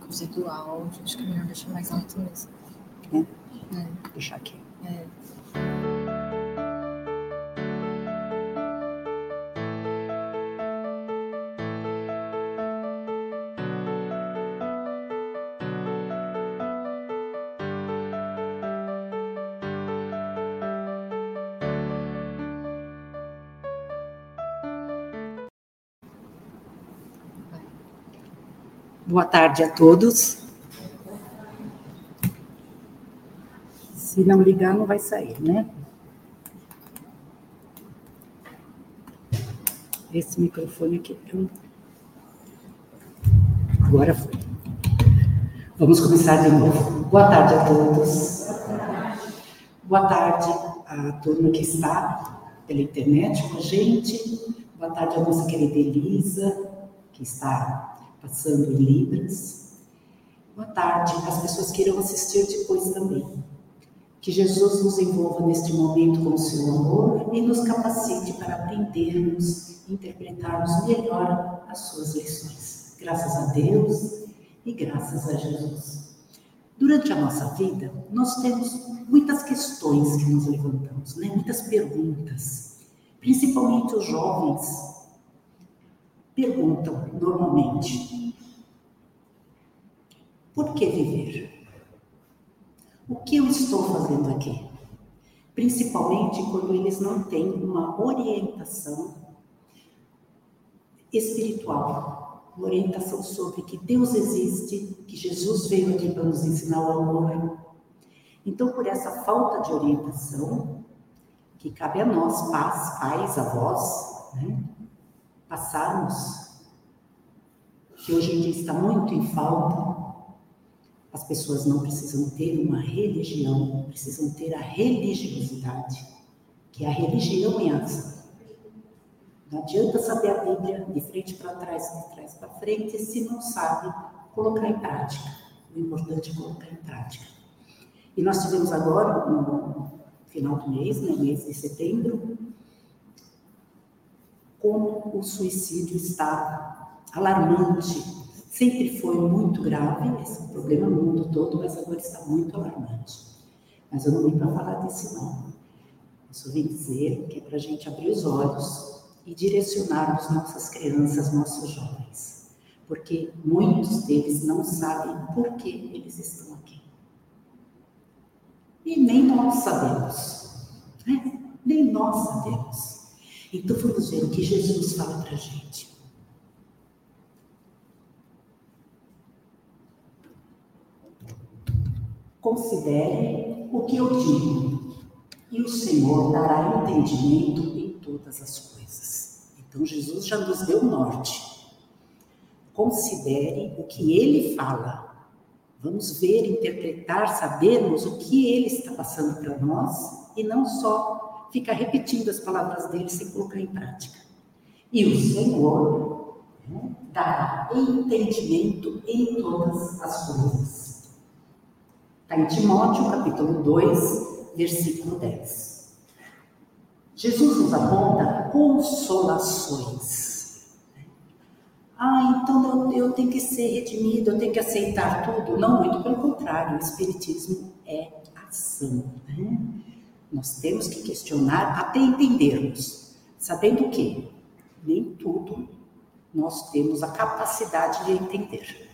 conceitual, acho que é melhor deixar mais alto mesmo. É? É. Deixar aqui. É. Boa tarde a todos. Se não ligar, não vai sair, né? Esse microfone aqui. Agora foi. Vamos começar de novo. Boa tarde a todos. Boa tarde a turma que está pela internet com a gente. Boa tarde a nossa querida Elisa, que está passando em Libras. Boa tarde às pessoas que irão assistir depois também. Que Jesus nos envolva neste momento com o seu amor e nos capacite para aprendermos e interpretarmos melhor as suas lições. Graças a Deus e graças a Jesus. Durante a nossa vida, nós temos muitas questões que nos levantamos, né? muitas perguntas. Principalmente os jovens perguntam normalmente: por que viver? O que eu estou fazendo aqui? Principalmente quando eles não têm uma orientação espiritual, uma orientação sobre que Deus existe, que Jesus veio aqui para nos ensinar o amor. Então, por essa falta de orientação, que cabe a nós, pais, pais avós, né? Passarmos, que hoje em dia está muito em falta, as pessoas não precisam ter uma religião, precisam ter a religiosidade, que é a religião em ação. Não adianta saber a Bíblia de frente para trás, de trás para frente, se não sabe colocar em prática. O importante é colocar em prática. E nós tivemos agora, no final do mês, no né, mês de setembro, como o suicídio está alarmante. Sempre foi muito grave esse problema no mundo todo, mas agora está muito alarmante. Mas eu não vim para falar disso, não. Eu só vim dizer que é para a gente abrir os olhos e direcionar nossas crianças, nossos jovens. Porque muitos deles não sabem por que eles estão aqui. E nem nós sabemos. Né? Nem nós sabemos. Então vamos ver o que Jesus fala para a gente. Considere o que eu digo, e o Senhor dará entendimento em todas as coisas. Então Jesus já nos deu o norte. Considere o que ele fala. Vamos ver, interpretar, sabermos o que ele está passando para nós e não só fica repetindo as palavras dele sem colocar em prática. E o Senhor né, dará entendimento em todas as coisas. Está em Timóteo, capítulo 2, versículo 10. Jesus nos aponta consolações. Ah, então eu, eu tenho que ser redimido, eu tenho que aceitar tudo. Não, muito pelo contrário, o Espiritismo é ação. Né? Nós temos que questionar até entendermos, sabendo que nem tudo nós temos a capacidade de entender.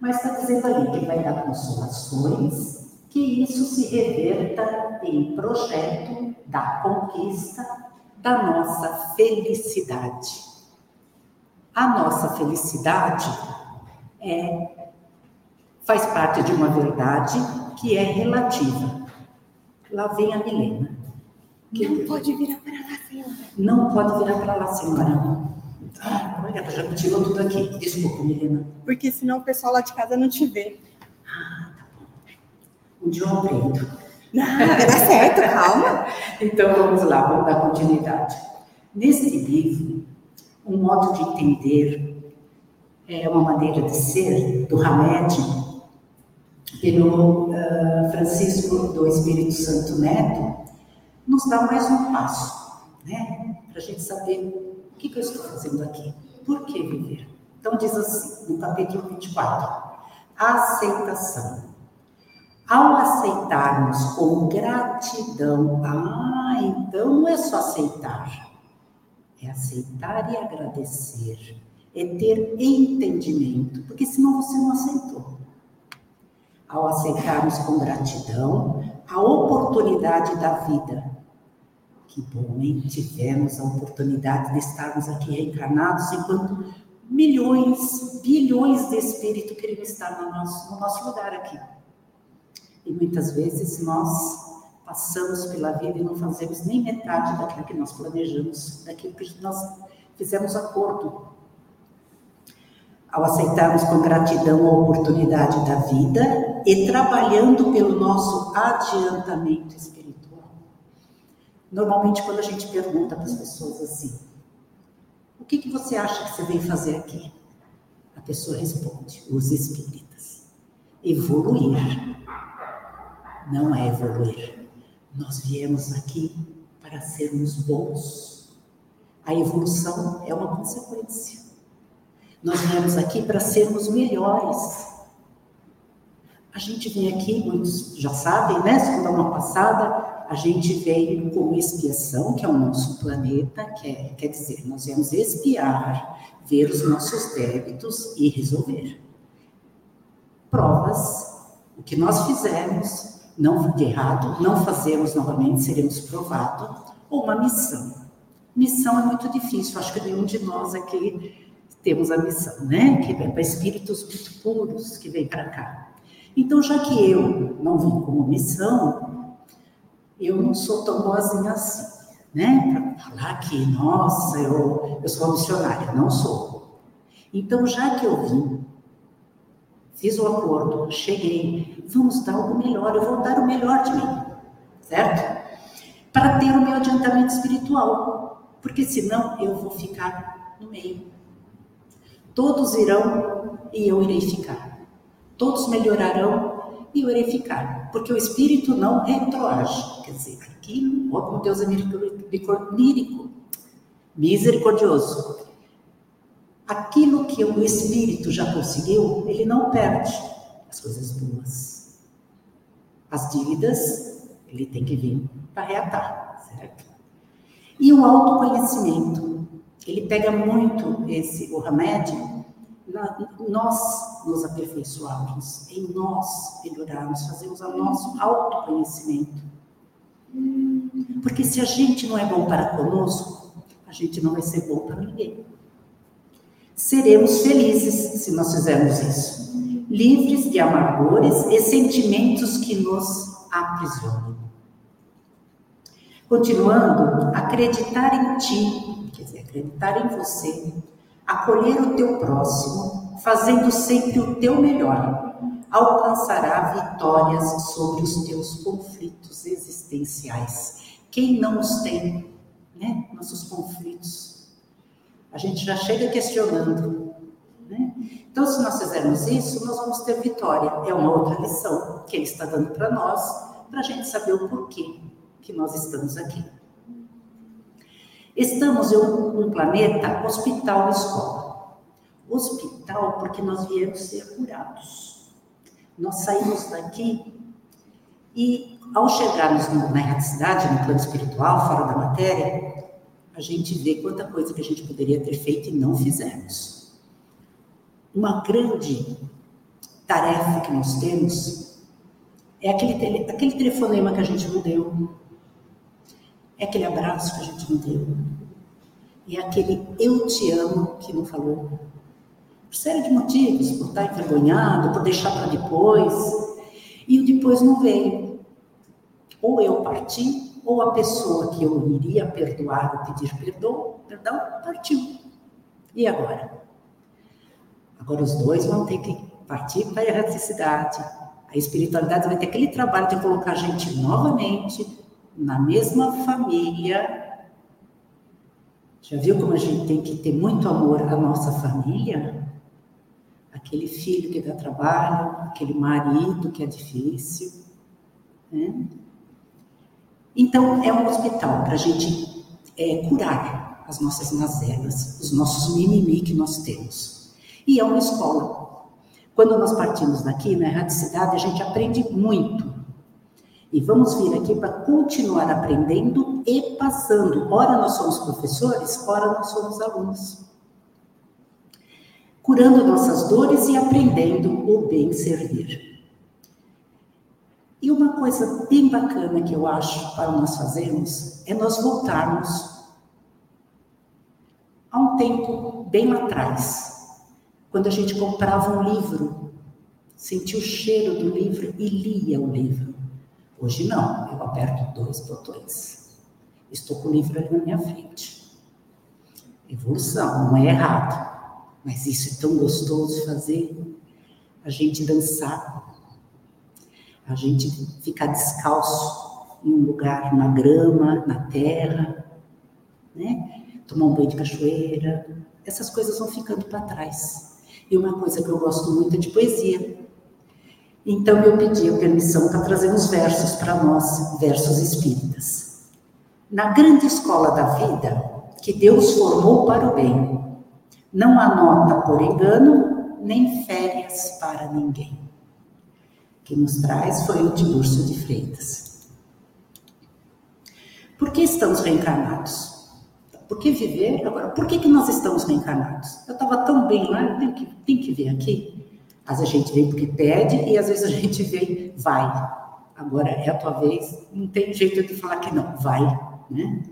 Mas está dizendo ali que vai dar consolações, que isso se reverta em projeto da conquista da nossa felicidade. A nossa felicidade é, faz parte de uma verdade que é relativa. Lá vem a Milena. Que não pode virar para lá, senhora. Não pode virar para lá, senhora. Ah, olha, já me tirou tudo aqui. Desculpa, Milena. Porque senão o pessoal lá de casa não te vê. Ah, tá bom. Um dia eu aprendo. Ah, vai dar certo, calma. então vamos lá, vamos dar continuidade. Neste livro, um modo de entender é uma maneira de ser do Hamed pelo uh, Francisco do Espírito Santo Neto, nos dá mais um passo, né? Para a gente saber o que, que eu estou fazendo aqui, por que viver. Então, diz assim, no capítulo 24: aceitação. Ao aceitarmos com gratidão, ah, então não é só aceitar, é aceitar e agradecer, é ter entendimento, porque senão você não aceitou. Ao aceitarmos com gratidão a oportunidade da vida, que bom, hein? Tivemos a oportunidade de estarmos aqui reencarnados enquanto milhões, bilhões de espíritos queriam estar no nosso, no nosso lugar aqui. E muitas vezes nós passamos pela vida e não fazemos nem metade daquilo que nós planejamos, daquilo que nós fizemos acordo. Ao aceitarmos com gratidão a oportunidade da vida e trabalhando pelo nosso adiantamento espiritual. Normalmente, quando a gente pergunta para as pessoas assim, o que, que você acha que você veio fazer aqui? A pessoa responde, os espíritas. Evoluir. Não é evoluir. Nós viemos aqui para sermos bons. A evolução é uma consequência. Nós viemos aqui para sermos melhores. A gente vem aqui, muitos já sabem, né? Segunda aula passada, a gente veio com expiação, que é o nosso planeta, que é, quer dizer, nós viemos expiar, ver os nossos débitos e resolver. Provas, o que nós fizemos, não de errado, não fazemos novamente, seremos provados, ou uma missão. Missão é muito difícil, acho que nenhum de nós aqui temos a missão, né? Que vem para espíritos muito puros que vem para cá. Então, já que eu não vim como missão, eu não sou tão boazinha assim, né? Para falar que, nossa, eu, eu sou missionária, não sou. Então, já que eu vim, fiz o acordo, cheguei, vamos dar algo melhor, eu vou dar o melhor de mim, certo? Para ter o meu adiantamento espiritual, porque senão eu vou ficar no meio. Todos irão e eu irei ficar. Todos melhorarão e o ficar, porque o espírito não retroage. Quer dizer, aquilo, ó, como Deus é lírico, misericordioso. Aquilo que o espírito já conseguiu, ele não perde as coisas boas. As dívidas, ele tem que vir para reatar, certo? E o autoconhecimento, ele pega muito esse, o remédio nós nos aperfeiçoarmos, em nós melhorarmos, fazemos o nosso autoconhecimento. Porque se a gente não é bom para conosco, a gente não vai ser bom para ninguém. Seremos felizes se nós fizermos isso, livres de amargores e sentimentos que nos aprisionam. Continuando, acreditar em ti, quer dizer, acreditar em você, acolher o teu próximo, fazendo sempre o teu melhor, alcançará vitórias sobre os teus conflitos existenciais. Quem não os tem, né? Nossos conflitos. A gente já chega questionando. Né? Então, se nós fizermos isso, nós vamos ter vitória. É uma outra lição que ele está dando para nós, para a gente saber o porquê que nós estamos aqui. Estamos em um planeta hospital-escola. Hospital porque nós viemos ser curados. Nós saímos daqui e, ao chegarmos na erraticidade, no plano espiritual, fora da matéria, a gente vê quanta coisa que a gente poderia ter feito e não fizemos. Uma grande tarefa que nós temos é aquele, aquele telefonema que a gente não deu, é aquele abraço que a gente não deu. É aquele eu te amo que não falou. Por série de motivos, por estar envergonhado, por deixar para depois. E o depois não veio. Ou eu parti, ou a pessoa que eu iria perdoar ou pedir perdão, perdão partiu. E agora? Agora os dois vão ter que partir para a erraticidade. A espiritualidade vai ter aquele trabalho de colocar a gente novamente na mesma família. Já viu como a gente tem que ter muito amor à nossa família? Aquele filho que dá trabalho, aquele marido que é difícil. Né? Então, é um hospital para a gente é, curar as nossas mazelas, os nossos mimimi que nós temos. E é uma escola, Quando nós partimos daqui, na erraticidade, a gente aprende muito. E vamos vir aqui para continuar aprendendo e passando. Ora nós somos professores, ora nós somos alunos. Curando nossas dores e aprendendo o bem servir. E uma coisa bem bacana que eu acho para nós fazermos é nós voltarmos a um tempo bem atrás, quando a gente comprava um livro, sentia o cheiro do livro e lia o livro. Hoje não, eu aperto dois botões. Estou com o livro ali na minha frente. Evolução, não é errado. Mas isso é tão gostoso fazer. A gente dançar, a gente ficar descalço em um lugar, na grama, na terra, né? Tomar um banho de cachoeira. Essas coisas vão ficando para trás. E uma coisa que eu gosto muito é de poesia. Então eu pedi a permissão para trazer uns versos para nós, versos espíritas. Na grande escola da vida, que Deus formou para o bem, não há nota por engano, nem férias para ninguém. Que nos traz foi o Tiburcio de Freitas. Por que estamos reencarnados? Por que viver? Agora, por que, que nós estamos reencarnados? Eu estava tão bem lá, eu que, tenho que vir aqui. Às vezes a gente vem porque pede e às vezes a gente vem, vai. Agora é a tua vez, não tem jeito de falar que não, vai, né?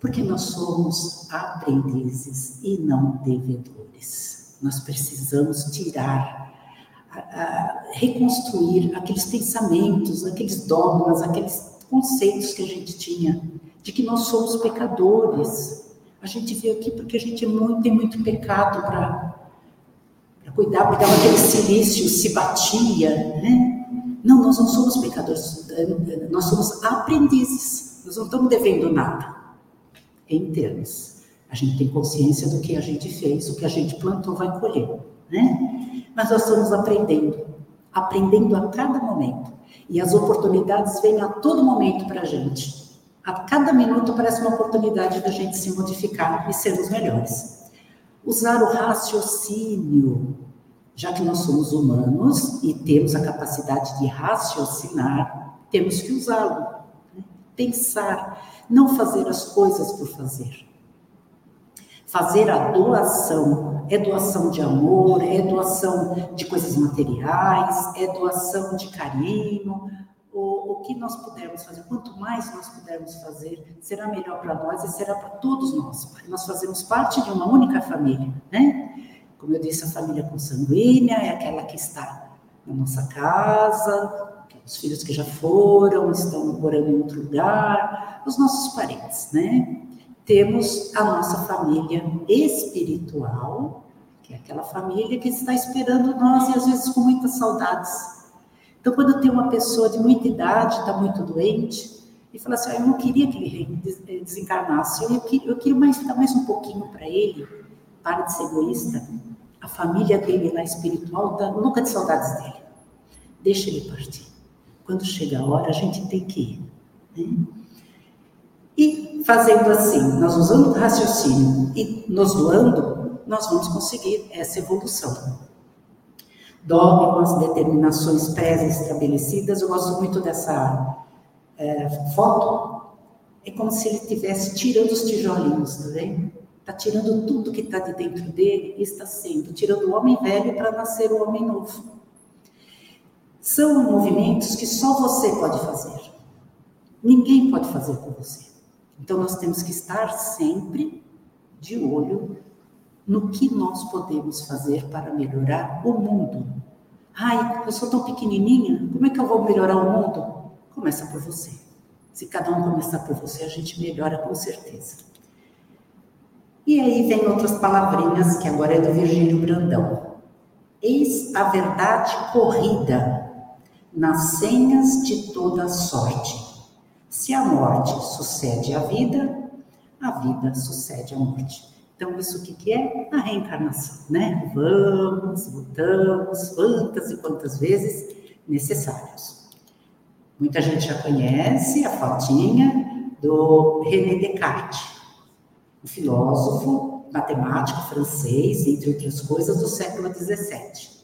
Porque nós somos aprendizes e não devedores. Nós precisamos tirar, a, a, reconstruir aqueles pensamentos, aqueles dogmas, aqueles conceitos que a gente tinha de que nós somos pecadores. A gente veio aqui porque a gente é muito, tem muito pecado para cuidar, cuidava aquele silício, se batia, né? Não, nós não somos pecadores, nós somos aprendizes, nós não estamos devendo nada, em termos. A gente tem consciência do que a gente fez, o que a gente plantou vai colher, né? Mas nós estamos aprendendo, aprendendo a cada momento. E as oportunidades vêm a todo momento para a gente. A cada minuto parece uma oportunidade da gente se modificar e sermos melhores. Usar o raciocínio, já que nós somos humanos e temos a capacidade de raciocinar, temos que usá-lo. Né? Pensar, não fazer as coisas por fazer. Fazer a doação é doação de amor, é doação de coisas materiais, é doação de carinho, o, o que nós pudermos fazer, quanto mais nós pudermos fazer, será melhor para nós e será para todos nós. Nós fazemos parte de uma única família, né? Como eu disse, a família consanguínea é aquela que está na nossa casa, os filhos que já foram, estão morando em outro lugar, os nossos parentes, né? Temos a nossa família espiritual, que é aquela família que está esperando nós e às vezes com muitas saudades. Então, quando tem uma pessoa de muita idade, está muito doente, e fala assim: ah, Eu não queria que ele desencarnasse, eu eu queria mais, dar mais um pouquinho para ele, para de ser egoísta, a família dele lá espiritual nunca de saudades dele. Deixa ele partir. Quando chega a hora, a gente tem que ir. Né? E fazendo assim, nós usando o raciocínio e nos doando, nós vamos conseguir essa evolução. Dogmas, determinações pré-estabelecidas, eu gosto muito dessa é, foto, é como se ele estivesse tirando os tijolinhos, tá vendo? Está tirando tudo que está de dentro dele e está sendo, tirando o homem velho para nascer o homem novo. São movimentos que só você pode fazer. Ninguém pode fazer por você. Então nós temos que estar sempre de olho no que nós podemos fazer para melhorar o mundo. Ai, eu sou tão pequenininha, como é que eu vou melhorar o mundo? Começa por você. Se cada um começar por você, a gente melhora com certeza. E aí vem outras palavrinhas, que agora é do Virgílio Brandão. Eis a verdade corrida nas senhas de toda sorte. Se a morte sucede à vida, a vida sucede à morte. Então, isso o que, que é? A reencarnação, né? Vamos, voltamos, quantas e quantas vezes necessários. Muita gente já conhece a fotinha do René Descartes um filósofo, matemático francês, entre outras coisas, do século XVII.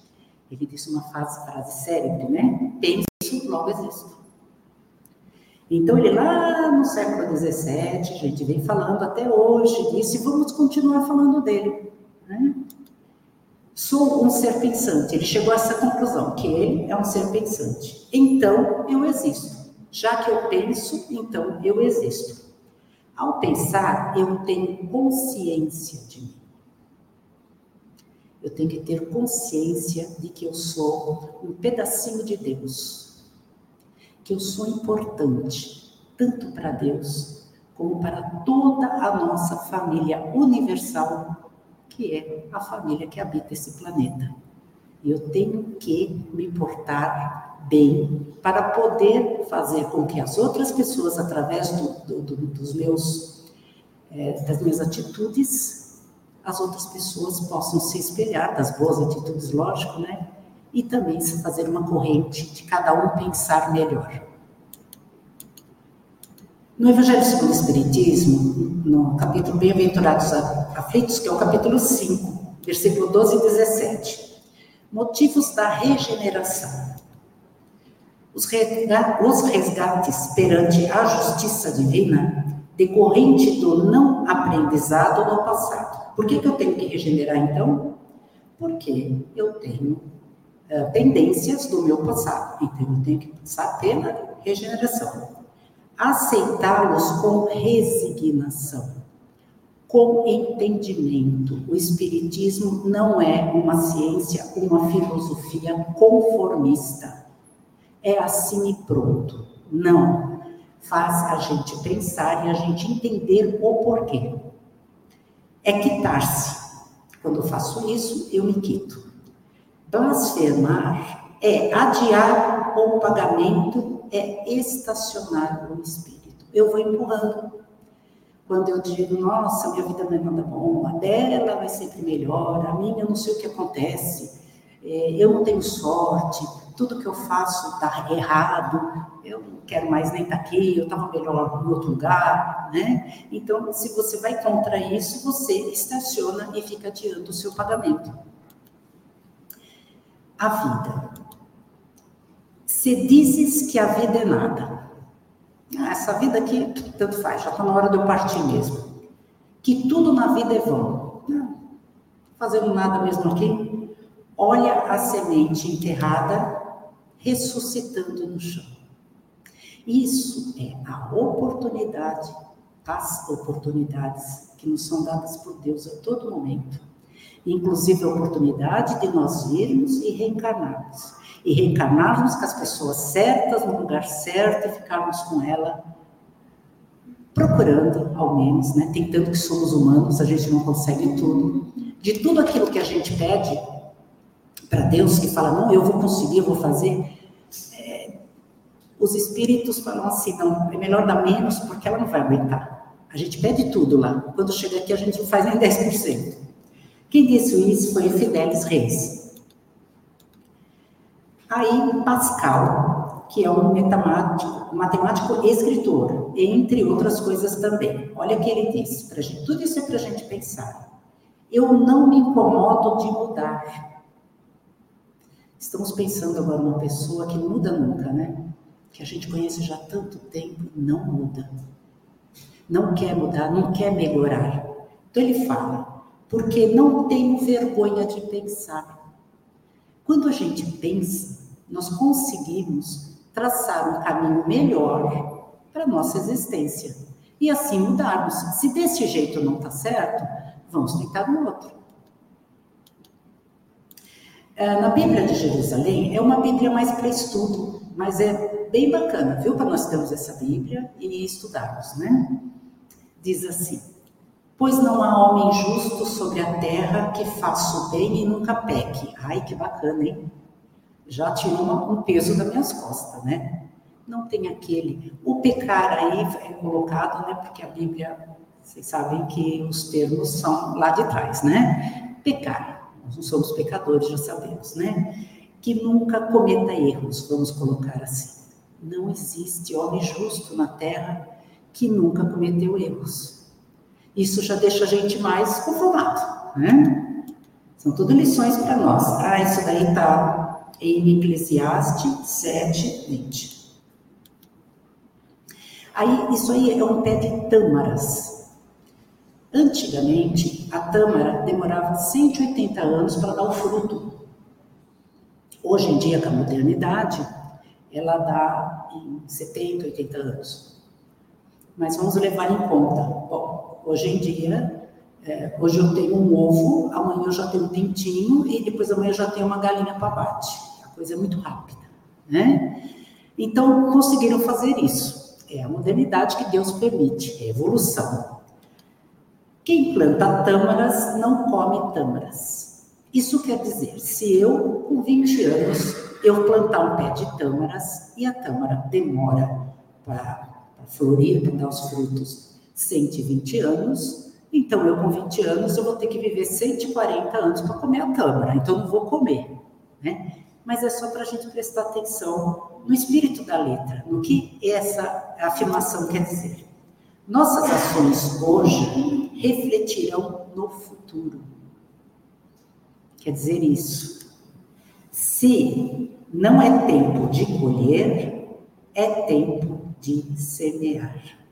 Ele disse uma frase, frase célebre, né? Penso, logo existo. Então, ele lá no século XVII, gente vem falando até hoje disso e vamos continuar falando dele. Né? Sou um ser pensante. Ele chegou a essa conclusão, que ele é um ser pensante. Então, eu existo. Já que eu penso, então eu existo. Ao pensar, eu tenho consciência de mim. Eu tenho que ter consciência de que eu sou um pedacinho de Deus, que eu sou importante, tanto para Deus como para toda a nossa família universal, que é a família que habita esse planeta. Eu tenho que me portar bem para poder fazer com que as outras pessoas, através do, do, dos meus, é, das minhas atitudes, as outras pessoas possam se espelhar das boas atitudes, lógico, né? E também se fazer uma corrente de cada um pensar melhor. No Evangelho segundo o Espiritismo, no capítulo Bem-aventurados aflitos, que é o capítulo 5, versículo 12 e 17, motivos da regeneração. Os resgates perante a justiça divina decorrente do não aprendizado no passado por que, que eu tenho que regenerar então? Porque eu tenho uh, tendências do meu passado. Então eu tenho que passar pela regeneração. Aceitá-los com resignação, com entendimento. O Espiritismo não é uma ciência, uma filosofia conformista. É assim e pronto. Não. Faz a gente pensar e a gente entender o porquê é quitar-se. Quando eu faço isso, eu me quito. Blasfemar é adiar o pagamento, é estacionar o espírito. Eu vou empurrando. Quando eu digo, nossa, minha vida não é nada bom, a dela vai sempre melhor, a minha eu não sei o que acontece, é, eu não tenho sorte, tudo que eu faço está errado, eu não quero mais nem estar tá aqui, eu estava melhor em outro lugar, né? Então, se você vai contra isso, você estaciona e fica adiando o seu pagamento. A vida. Se dizes que a vida é nada, ah, essa vida aqui, tanto faz, já está na hora de eu partir mesmo. Que tudo na vida é vão. Fazendo nada mesmo aqui. Olha a semente enterrada ressuscitando no chão. Isso é a oportunidade, as oportunidades que nos são dadas por Deus a todo momento. Inclusive a oportunidade de nós virmos e reencarnarmos. E reencarnarmos com as pessoas certas, no lugar certo, e ficarmos com ela procurando, ao menos, né? Tentando que somos humanos, a gente não consegue tudo. De tudo aquilo que a gente pede para Deus, que fala, não, eu vou conseguir, eu vou fazer, os espíritos falam assim, não, é melhor dar menos porque ela não vai aguentar. A gente pede tudo lá. Quando chega aqui, a gente não faz nem 10%. Quem disse isso foi Fidelis Reis. Aí, Pascal, que é um matemático, matemático escritor, entre outras coisas também. Olha o que ele disse para gente. Tudo isso é para a gente pensar. Eu não me incomodo de mudar. Estamos pensando agora numa pessoa que muda nunca, né? que a gente conhece já há tanto tempo, não muda. Não quer mudar, não quer melhorar. Então ele fala, porque não tenho vergonha de pensar. Quando a gente pensa, nós conseguimos traçar um caminho melhor para a nossa existência. E assim mudarmos. Se desse jeito não está certo, vamos tentar no outro. Ah, na Bíblia de Jerusalém, é uma Bíblia mais para estudo, mas é bem bacana, viu? Para nós termos essa Bíblia e estudarmos, né? Diz assim: Pois não há homem justo sobre a terra que faça o bem e nunca peque. Ai, que bacana, hein? Já tirou um peso das minhas costas, né? Não tem aquele. O pecar aí é colocado, né? Porque a Bíblia, vocês sabem que os termos são lá de trás, né? Pecar. Nós não somos pecadores, já sabemos, né? Que nunca cometa erros, vamos colocar assim. Não existe homem justo na terra que nunca cometeu erros. Isso já deixa a gente mais conformado, né? São tudo lições para nós. Ah, isso daí tá em Eclesiastes 7, 20. Aí, isso aí é um pé de tâmaras. Antigamente, a tâmara demorava 180 anos para dar o fruto. Hoje em dia, com a modernidade, ela dá em 70, 80 anos. Mas vamos levar em conta. Bom, hoje em dia, é, hoje eu tenho um ovo, amanhã eu já tenho um pintinho e depois amanhã eu já tenho uma galinha para abate. A coisa é muito rápida, né? Então, conseguiram fazer isso. É a modernidade que Deus permite, é evolução. Quem planta tâmaras não come tâmaras. Isso quer dizer, se eu, com 20 anos, eu plantar um pé de tâmaras e a tâmara demora para florir, para dar os frutos 120 anos, então eu com 20 anos eu vou ter que viver 140 anos para comer a tâmara, então não vou comer, né? Mas é só para a gente prestar atenção no espírito da letra, no que essa afirmação quer dizer. Nossas ações hoje refletirão no futuro. Quer dizer isso. Se não é tempo de colher, é tempo de semear.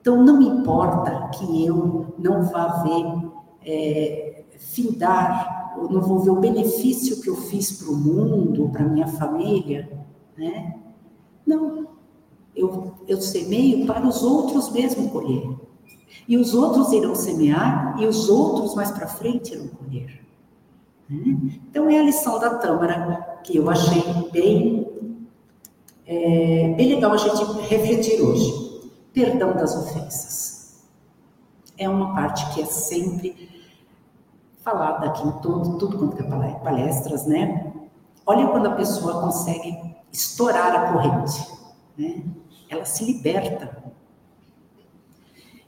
Então, não importa que eu não vá ver é, findar, não vou ver o benefício que eu fiz para o mundo, para minha família, né? Não, eu, eu semeio para os outros mesmo colher. E os outros irão semear, e os outros mais para frente irão colher. Então, é a lição da Tâmara que eu achei bem, é, bem legal a gente refletir hoje. Perdão das ofensas. É uma parte que é sempre falada aqui em todo, tudo quanto é palestras, né? Olha quando a pessoa consegue estourar a corrente, né? Ela se liberta.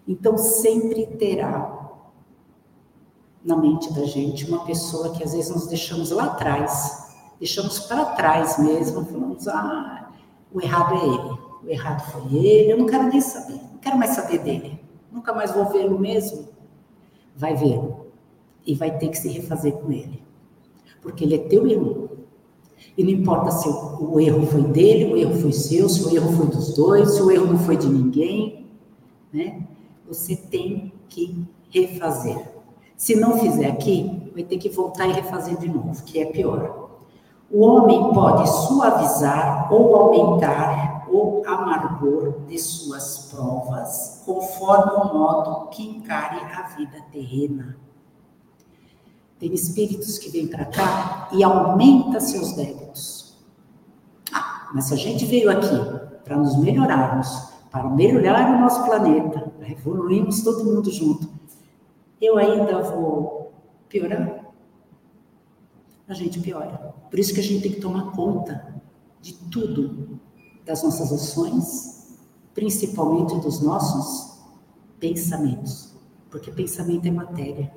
Então, sempre terá na mente da gente uma pessoa que às vezes nós deixamos lá atrás, deixamos para trás mesmo, falamos, ah, o errado é ele, o errado foi ele, eu não quero nem saber, não quero mais saber dele, nunca mais vou vê-lo mesmo. Vai vê-lo e vai ter que se refazer com ele, porque ele é teu irmão. E não importa se o, erro foi dele, o erro foi seu, se o erro foi dos dois, se o erro não foi de ninguém, né? Você tem que refazer. Se não fizer aqui, vai ter que voltar e refazer de novo, que é pior. O homem pode suavizar ou aumentar o amargor de suas provas, conforme o modo que encare a vida terrena. Tem espíritos que vêm para cá e aumenta seus débitos. Ah, mas se a gente veio aqui para nos melhorarmos, para melhorar o nosso planeta, evoluirmos todo mundo junto, eu ainda vou piorar? A gente piora. Por isso que a gente tem que tomar conta de tudo, das nossas ações, principalmente dos nossos pensamentos. Porque pensamento é matéria.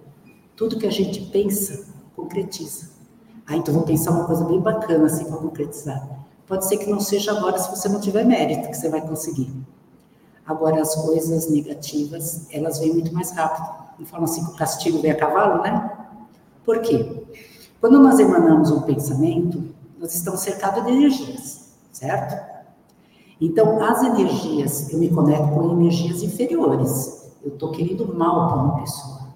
Tudo que a gente pensa, concretiza. Ah, então vou pensar uma coisa bem bacana assim para concretizar. Pode ser que não seja agora se você não tiver mérito que você vai conseguir. Agora as coisas negativas, elas vêm muito mais rápido não falam assim que o castigo vem a cavalo, né? Por quê? Quando nós emanamos um pensamento, nós estamos cercados de energias, certo? Então, as energias, eu me conecto com energias inferiores. Eu estou querendo mal para uma pessoa.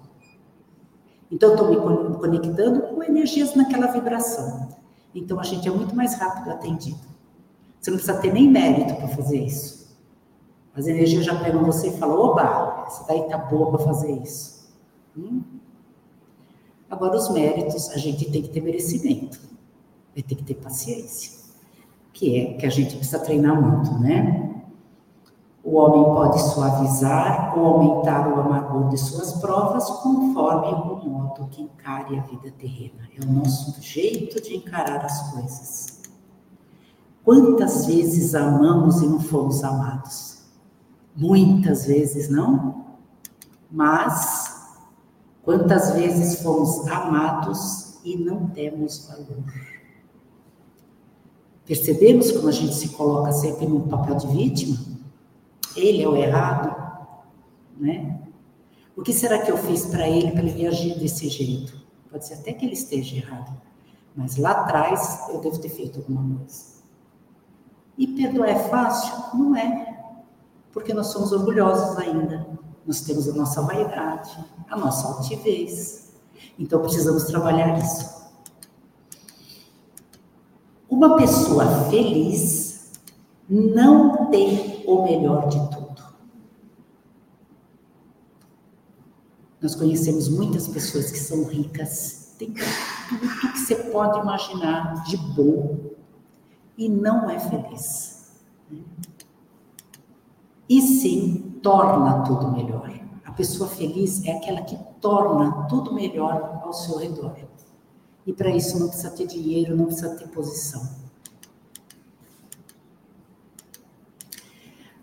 Então, eu estou me conectando com energias naquela vibração. Então, a gente é muito mais rápido atendido. Você não precisa ter nem mérito para fazer isso. As energias já pegam você e falam: oba, essa daí tá boa para fazer isso. Hum? Agora, os méritos, a gente tem que ter merecimento, ter que ter paciência, que é que a gente precisa treinar muito, né? O homem pode suavizar ou aumentar o amargor de suas provas conforme o modo que encare a vida terrena. É o nosso jeito de encarar as coisas. Quantas vezes amamos e não fomos amados? Muitas vezes não, mas quantas vezes fomos amados e não temos valor. Percebemos como a gente se coloca sempre no papel de vítima? Ele é o errado, né? O que será que eu fiz para ele para ele agir desse jeito? Pode ser até que ele esteja errado, mas lá atrás eu devo ter feito alguma coisa. E perdoar é fácil? Não é, porque nós somos orgulhosos ainda. Nós temos a nossa vaidade, a nossa altivez. Então precisamos trabalhar isso. Uma pessoa feliz não tem o melhor de tudo. Nós conhecemos muitas pessoas que são ricas, tem tudo que você pode imaginar de bom e não é feliz. E sim, torna tudo melhor. A pessoa feliz é aquela que torna tudo melhor ao seu redor. E para isso não precisa ter dinheiro, não precisa ter posição.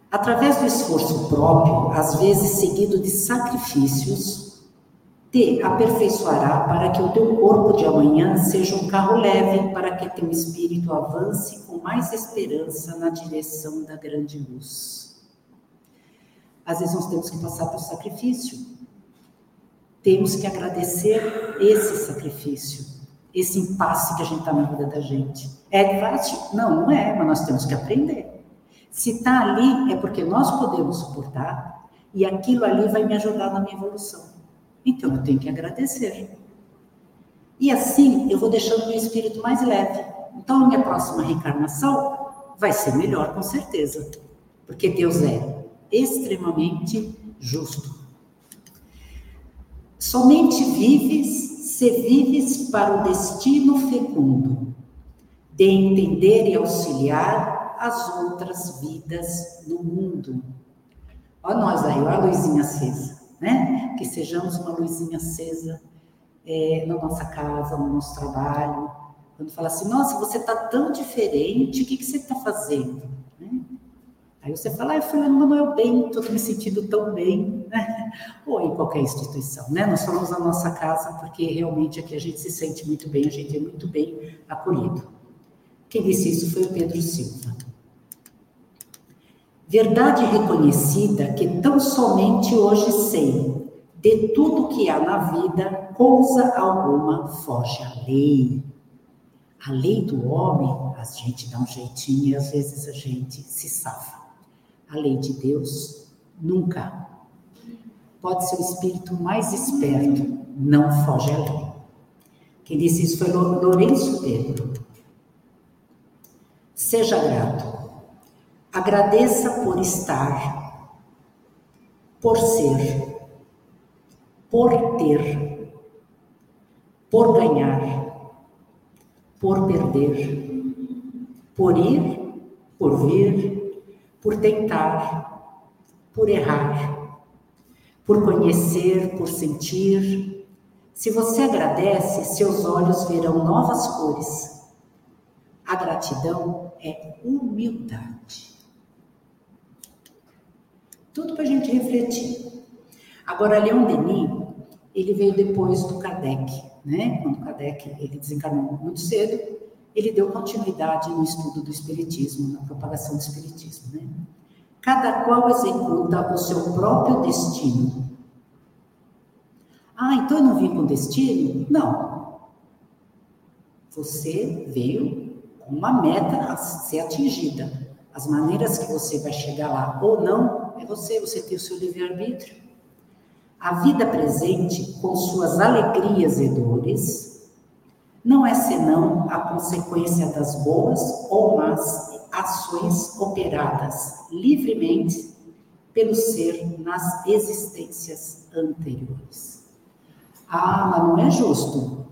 Através do esforço próprio, às vezes seguido de sacrifícios, te aperfeiçoará para que o teu corpo de amanhã seja um carro leve, para que teu espírito avance com mais esperança na direção da grande luz. Às vezes nós temos que passar por sacrifício. Temos que agradecer esse sacrifício esse impasse que a gente está na vida da gente. É fácil? Não, não é, mas nós temos que aprender. Se está ali, é porque nós podemos suportar e aquilo ali vai me ajudar na minha evolução. Então eu tenho que agradecer. E assim eu vou deixando meu espírito mais leve. Então a minha próxima reencarnação vai ser melhor, com certeza. Porque Deus é extremamente justo. Somente vives se vives para o destino fecundo, de entender e auxiliar as outras vidas no mundo. Olha nós aí, olha a luzinha acesa, né? Que sejamos uma luzinha acesa é, na nossa casa, no nosso trabalho. Quando fala assim, nossa, você está tão diferente, o que, que você está fazendo? Né? Aí você fala, ah, eu fui lá no Manuel Bento, estou me sentindo tão bem, né? Ou em qualquer instituição, né? Nós falamos na nossa casa porque realmente aqui a gente se sente muito bem, a gente é muito bem acolhido. Quem disse isso foi o Pedro Silva. Verdade reconhecida que tão somente hoje sei, de tudo que há na vida, coisa alguma foge à lei. A lei do homem, a gente dá um jeitinho e às vezes a gente se safa. A lei de Deus nunca. Pode ser o espírito mais esperto, não foge à lei. Quem disse isso foi Lourenço Pedro. Seja grato. Agradeça por estar, por ser, por ter, por ganhar, por perder, por ir, por vir, por tentar, por errar, por conhecer, por sentir. Se você agradece, seus olhos verão novas cores. A gratidão é humildade. Tudo para a gente refletir. Agora, Leon Denis, ele veio depois do Kardec, né? Quando Kardec ele desencarnou muito cedo, ele deu continuidade no estudo do Espiritismo, na propagação do Espiritismo. Né? Cada qual executa o seu próprio destino. Ah, então eu não vim com destino? Não. Você veio com uma meta a ser atingida. As maneiras que você vai chegar lá ou não, é você, você tem o seu livre-arbítrio. A vida presente, com suas alegrias e dores, não é senão a consequência das boas ou más ações operadas livremente pelo ser nas existências anteriores. Ah, mas não é justo.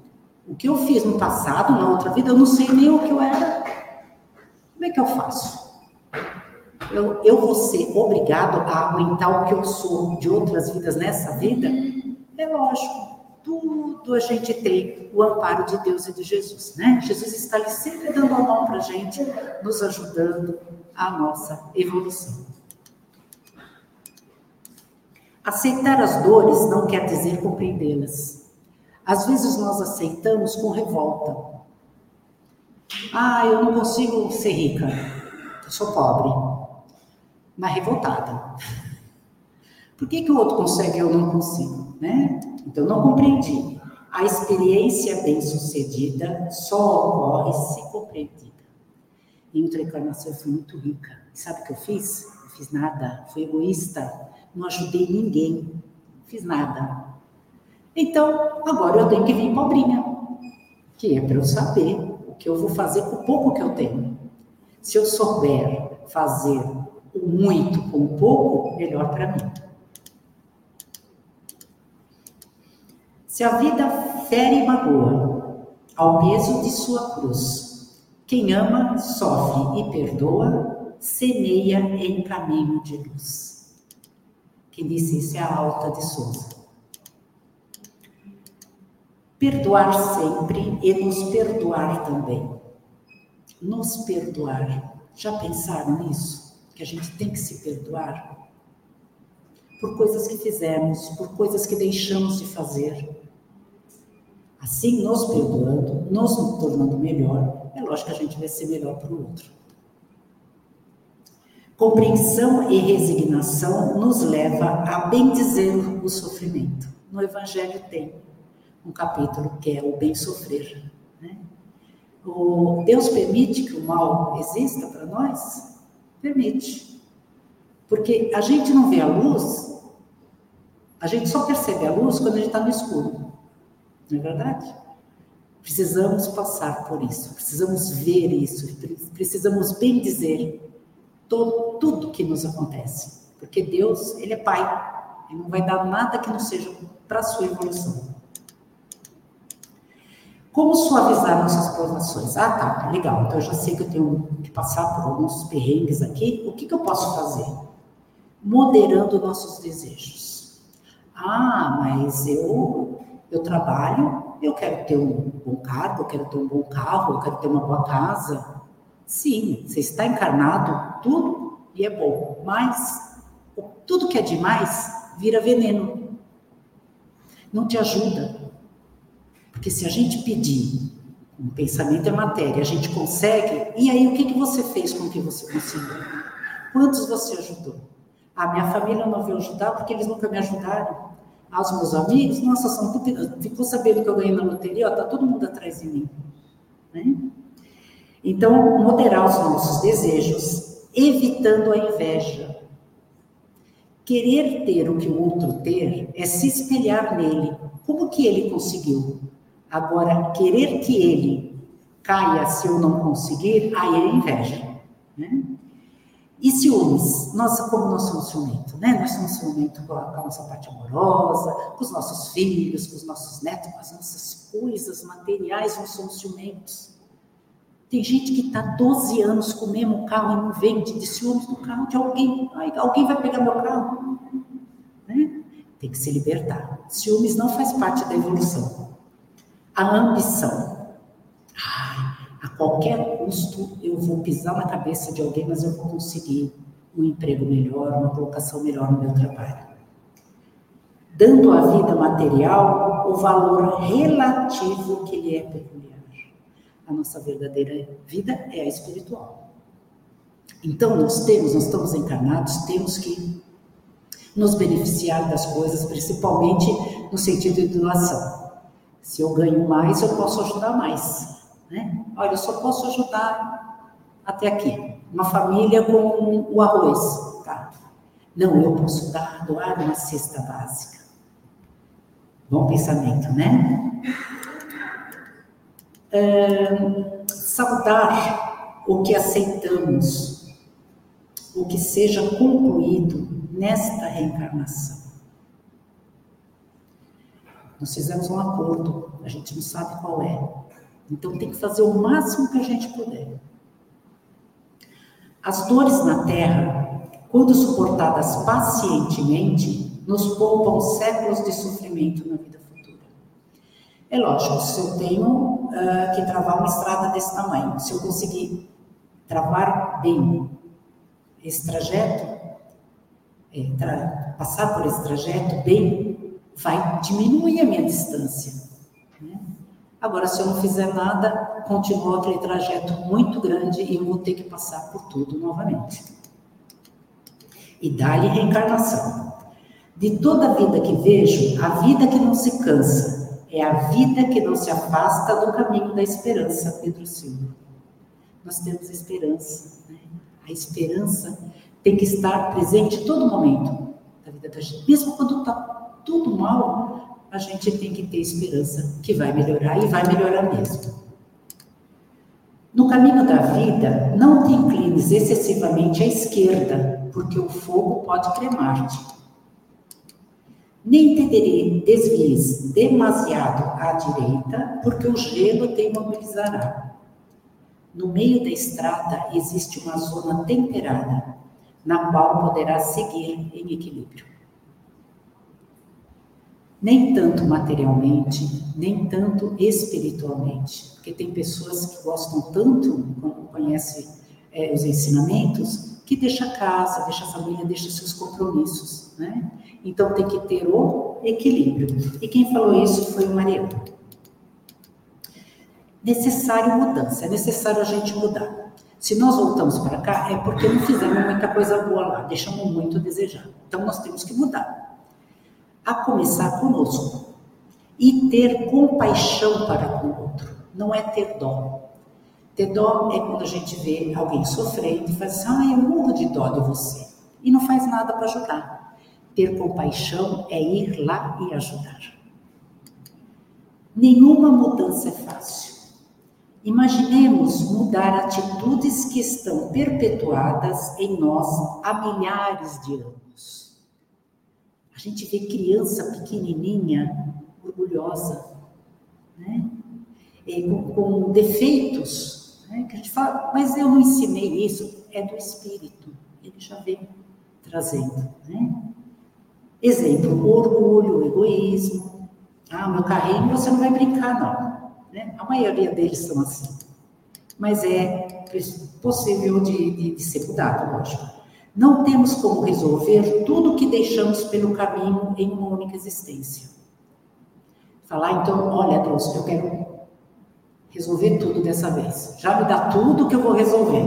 O que eu fiz no passado, na outra vida, eu não sei nem o que eu era. Como é que eu faço? Eu, eu vou ser obrigado a aguentar o que eu sou de outras vidas nessa vida? É lógico tudo a gente tem o amparo de Deus e de Jesus, né? Jesus está ali sempre dando a mão para a gente, nos ajudando a nossa evolução. Aceitar as dores não quer dizer compreendê-las. Às vezes nós aceitamos com revolta. Ah, eu não consigo ser rica, eu sou pobre, mas revoltada. Por que, que o outro consegue e eu não consigo? Né? Então, não compreendi. A experiência bem-sucedida só ocorre se compreendida. Em outra eu fui muito rica. E sabe o que eu fiz? Não fiz nada. Fui egoísta. Não ajudei ninguém. Não fiz nada. Então, agora eu tenho que vir pobrinha. Que é para eu saber o que eu vou fazer com o pouco que eu tenho. Se eu souber fazer o muito com o pouco, melhor para mim. Se a vida fere e magoa, ao peso de sua cruz, quem ama, sofre e perdoa, semeia em caminho de luz. Quem disse a Alta de Souza. Perdoar sempre e nos perdoar também. Nos perdoar. Já pensaram nisso? Que a gente tem que se perdoar? Por coisas que fizemos, por coisas que deixamos de fazer Assim, nos perdoando, nos tornando melhor, é lógico que a gente vai ser melhor para o outro. Compreensão e resignação nos leva a bendizer o sofrimento. No Evangelho tem um capítulo que é o bem sofrer. Né? O Deus permite que o mal exista para nós? Permite. Porque a gente não vê a luz, a gente só percebe a luz quando a gente está no escuro. Não é verdade? Precisamos passar por isso, precisamos ver isso, precisamos bem dizer todo, tudo que nos acontece. Porque Deus, Ele é Pai, Ele não vai dar nada que não seja para a sua evolução. Como suavizar nossas provações? Ah, tá, legal. Então eu já sei que eu tenho que passar por alguns perrengues aqui. O que, que eu posso fazer? Moderando nossos desejos. Ah, mas eu eu trabalho, eu quero ter um bom cargo, eu quero ter um bom carro, eu quero ter uma boa casa. Sim, você está encarnado, tudo e é bom, mas tudo que é demais vira veneno. Não te ajuda. Porque se a gente pedir, um pensamento é matéria, a gente consegue, e aí o que, que você fez com o que você conseguiu? Quantos você ajudou? A minha família não veio ajudar porque eles nunca me ajudaram aos meus amigos, nossa, são tudo, ficou sabendo que eu ganhei na loteria, ó, tá todo mundo atrás de mim. Né? Então, moderar os nossos desejos, evitando a inveja. Querer ter o que o outro ter é se espelhar nele. Como que ele conseguiu? Agora, querer que ele caia se eu não conseguir, aí é inveja. Né? E ciúmes, nossa, como nós somos ciumento, né? Nós somos ciumento com a, com a nossa parte amorosa, com os nossos filhos, com os nossos netos, com as nossas coisas materiais, nós somos ciumentos. Tem gente que está 12 anos com o mesmo carro e não vende, de ciúmes do carro de alguém. Ai, alguém vai pegar meu carro. Né? Tem que se libertar. Ciúmes não faz parte da evolução. A ambição qualquer custo eu vou pisar na cabeça de alguém, mas eu vou conseguir um emprego melhor, uma colocação melhor no meu trabalho. Dando à vida material o valor relativo que lhe é peculiar. A nossa verdadeira vida é a espiritual. Então, nós temos, nós estamos encarnados, temos que nos beneficiar das coisas, principalmente no sentido de doação. Se eu ganho mais, eu posso ajudar mais. Né? Olha, eu só posso ajudar até aqui. Uma família com o arroz. Tá. Não, eu posso dar, doar uma cesta básica. Bom pensamento, né? É, saudar o que aceitamos, o que seja concluído nesta reencarnação. Nós fizemos um acordo, a gente não sabe qual é, então tem que fazer o máximo que a gente puder. As dores na terra, quando suportadas pacientemente, nos poupam séculos de sofrimento na vida futura. É lógico, se eu tenho uh, que travar uma estrada desse tamanho, se eu conseguir travar bem esse trajeto, é, tra passar por esse trajeto bem, vai diminuir a minha distância. Agora, se eu não fizer nada, continua aquele trajeto muito grande e eu vou ter que passar por tudo novamente. E dá-lhe reencarnação. De toda a vida que vejo, a vida que não se cansa é a vida que não se afasta do caminho da esperança, Pedro Silva. Nós temos esperança. Né? A esperança tem que estar presente todo momento da vida da gente. Mesmo quando está tudo mal, a gente tem que ter esperança que vai melhorar e vai melhorar mesmo. No caminho da vida, não te inclines excessivamente à esquerda, porque o fogo pode cremar-te. Nem te desvies demasiado à direita, porque o gelo te imobilizará. No meio da estrada existe uma zona temperada, na qual poderá seguir em equilíbrio. Nem tanto materialmente, nem tanto espiritualmente, porque tem pessoas que gostam tanto, conhecem é, os ensinamentos, que deixa a casa, deixa a família, deixa seus compromissos, né? Então tem que ter o equilíbrio. E quem falou isso foi o Mariano. Necessário mudança, é necessário a gente mudar. Se nós voltamos para cá, é porque não fizemos muita coisa boa lá, deixamos muito a desejar. Então nós temos que mudar. A começar conosco. E ter compaixão para com o outro. Não é ter dó. Ter dó é quando a gente vê alguém sofrendo e faz assim, ah, eu morro de dó de você. E não faz nada para ajudar. Ter compaixão é ir lá e ajudar. Nenhuma mudança é fácil. Imaginemos mudar atitudes que estão perpetuadas em nós há milhares de anos. A gente vê criança pequenininha, orgulhosa, né? Com, com, defeitos, né? que a gente fala, mas eu não ensinei isso, é do espírito, ele já vem trazendo. Né? Exemplo, orgulho, egoísmo. Ah, meu carrinho você não vai brincar, não. Né? A maioria deles são assim. Mas é possível de, de, de ser mudado, lógico. Não temos como resolver tudo que deixamos pelo caminho em uma única existência. Falar, então, olha, Deus, eu quero resolver tudo dessa vez. Já me dá tudo que eu vou resolver.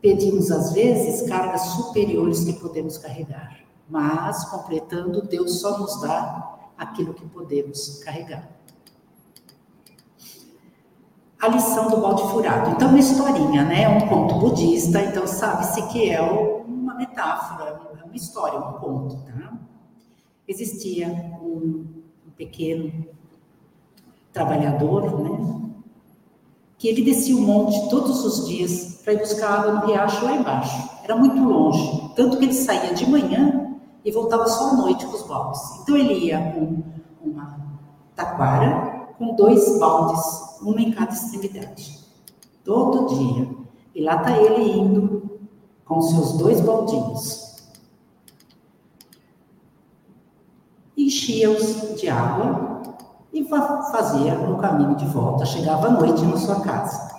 Pedimos, às vezes, cargas superiores que podemos carregar, mas, completando, Deus só nos dá aquilo que podemos carregar a lição do balde furado. Então, uma historinha, né? Um conto budista, então sabe-se que é uma metáfora, é uma história, um conto, tá? Existia um, um pequeno trabalhador, né? Que ele descia o monte todos os dias para ir buscar água no riacho lá embaixo. Era muito longe, tanto que ele saía de manhã e voltava só à noite com os baldes. Então ele ia com uma taquara com dois baldes uma em cada extremidade. Todo dia. E lá está ele indo com seus dois baldinhos. Enchia-os de água e fazia o caminho de volta. Chegava à noite na sua casa.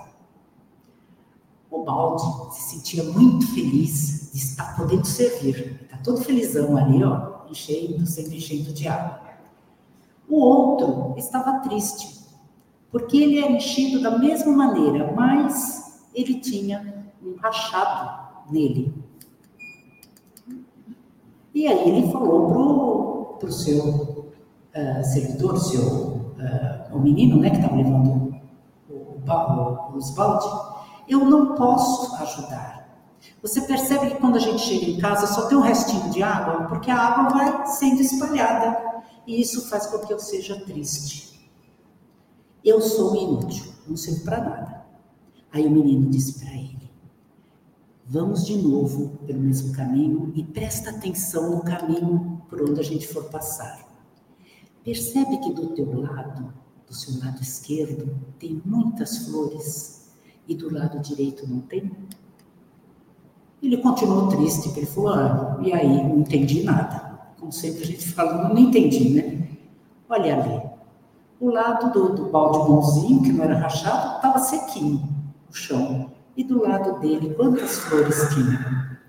O balde se sentia muito feliz de estar podendo servir. Está todo felizão ali, ó, enchendo, sempre enchendo de água. O outro estava triste, porque ele era enchido da mesma maneira, mas ele tinha um rachado nele. E aí ele falou para o seu uh, servidor, seu, uh, o menino né, que estava levando o, os balde, eu não posso ajudar. Você percebe que quando a gente chega em casa só tem um restinho de água, porque a água vai sendo espalhada. E isso faz com que eu seja triste. Eu sou inútil, não sirvo para nada. Aí o menino disse para ele: Vamos de novo pelo mesmo caminho e presta atenção no caminho por onde a gente for passar. Percebe que do teu lado, do seu lado esquerdo, tem muitas flores e do lado direito não tem? Ele continuou triste, porque ele falou: ah, e aí, não entendi nada. Como sempre a gente fala, não entendi, né? Olha ali, o lado do, do balde bonzinho, que não era rachado, estava sequinho, o chão. E do lado dele, quantas flores tinha?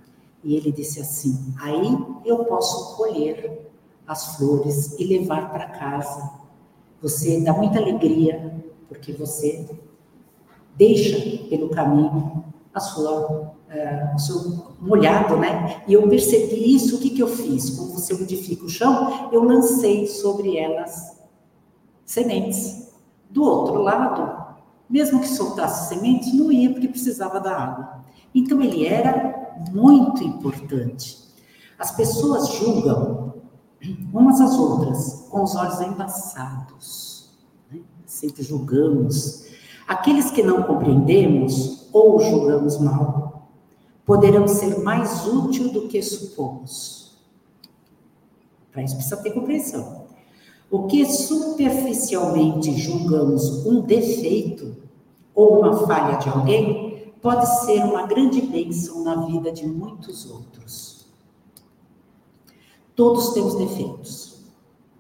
E ele disse assim: Aí eu posso colher as flores e levar para casa. Você dá muita alegria, porque você deixa pelo caminho a sua, uh, o seu molhado, né? E eu percebi isso, o que, que eu fiz? Como você modifica o chão, eu lancei sobre elas sementes. Do outro lado, mesmo que soltasse sementes, não ia porque precisava da água. Então ele era muito importante. As pessoas julgam umas às outras com os olhos embaçados. Né? Sempre julgamos. Aqueles que não compreendemos ou julgamos mal, poderão ser mais útil do que supomos. Para isso precisa ter compreensão. O que superficialmente julgamos um defeito ou uma falha de alguém pode ser uma grande bênção na vida de muitos outros. Todos temos defeitos,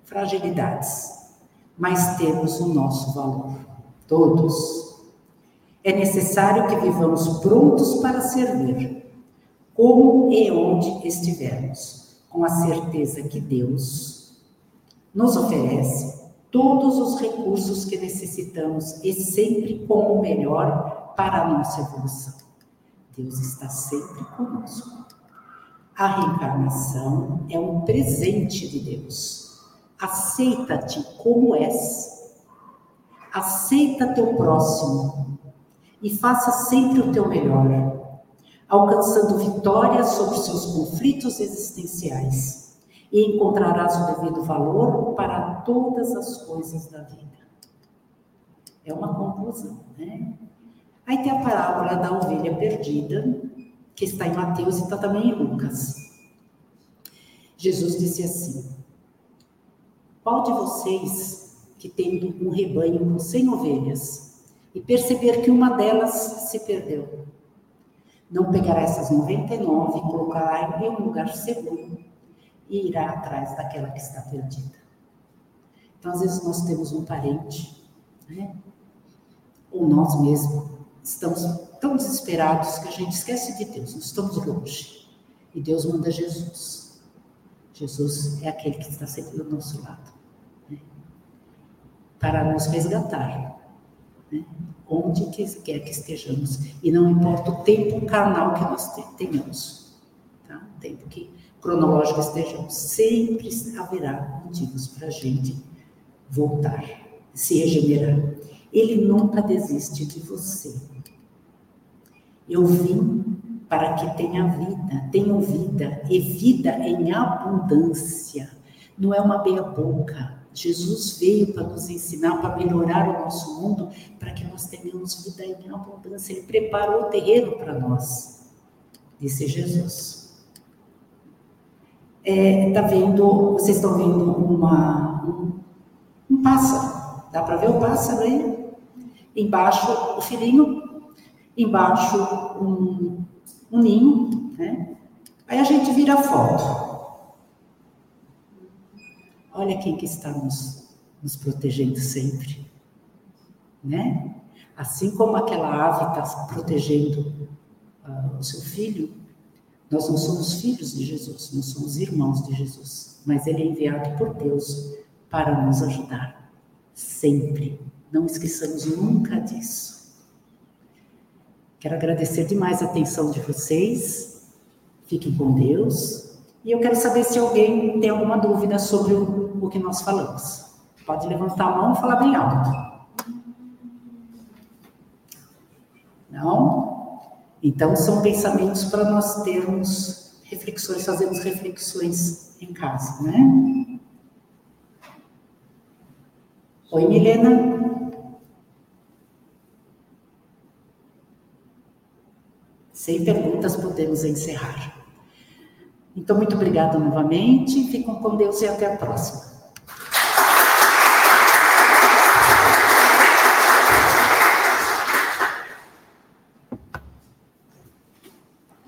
fragilidades, mas temos o nosso valor. Todos. É necessário que vivamos prontos para servir, como e onde estivermos, com a certeza que Deus nos oferece todos os recursos que necessitamos e sempre com o melhor para a nossa evolução. Deus está sempre conosco. A reencarnação é um presente de Deus. Aceita-te como és. Aceita teu próximo e faça sempre o teu melhor, alcançando vitória sobre seus conflitos existenciais e encontrarás o devido valor para todas as coisas da vida. É uma conclusão, né? Aí tem a parábola da ovelha perdida, que está em Mateus e está também em Lucas. Jesus disse assim: Qual de vocês que tendo um rebanho com cem ovelhas e perceber que uma delas se perdeu, não pegará essas 99 e colocará em um lugar seguro e irá atrás daquela que está perdida. Então, às vezes, nós temos um parente, né? ou nós mesmos, estamos tão desesperados que a gente esquece de Deus, nós estamos longe. E Deus manda Jesus. Jesus é aquele que está sempre do nosso lado, né? para nos resgatar, né? onde quer que estejamos. E não importa o tempo carnal que nós tenhamos, tá? o tempo que cronológica estejam, sempre haverá motivos para a gente voltar, se regenerar. Ele nunca desiste de você. Eu vim para que tenha vida, tenham vida e vida em abundância. Não é uma meia boca. Jesus veio para nos ensinar, para melhorar o nosso mundo, para que nós tenhamos vida em abundância. Ele preparou o terreno para nós, disse Jesus é, tá vendo, vocês estão vendo uma, um, um pássaro. Dá para ver o pássaro aí? Embaixo o filhinho, embaixo um, um ninho, né? Aí a gente vira a foto. Olha quem que está nos, nos protegendo sempre, né? Assim como aquela ave está protegendo uh, o seu filho, nós não somos filhos de Jesus, nós somos irmãos de Jesus, mas ele é enviado por Deus para nos ajudar, sempre. Não esqueçamos nunca disso. Quero agradecer demais a atenção de vocês. Fiquem com Deus. E eu quero saber se alguém tem alguma dúvida sobre o, o que nós falamos. Pode levantar a mão e falar bem alto. Não? Então, são pensamentos para nós termos reflexões, fazermos reflexões em casa, né? Oi, Milena. Sem perguntas, podemos encerrar. Então, muito obrigada novamente. Fiquem com Deus e até a próxima.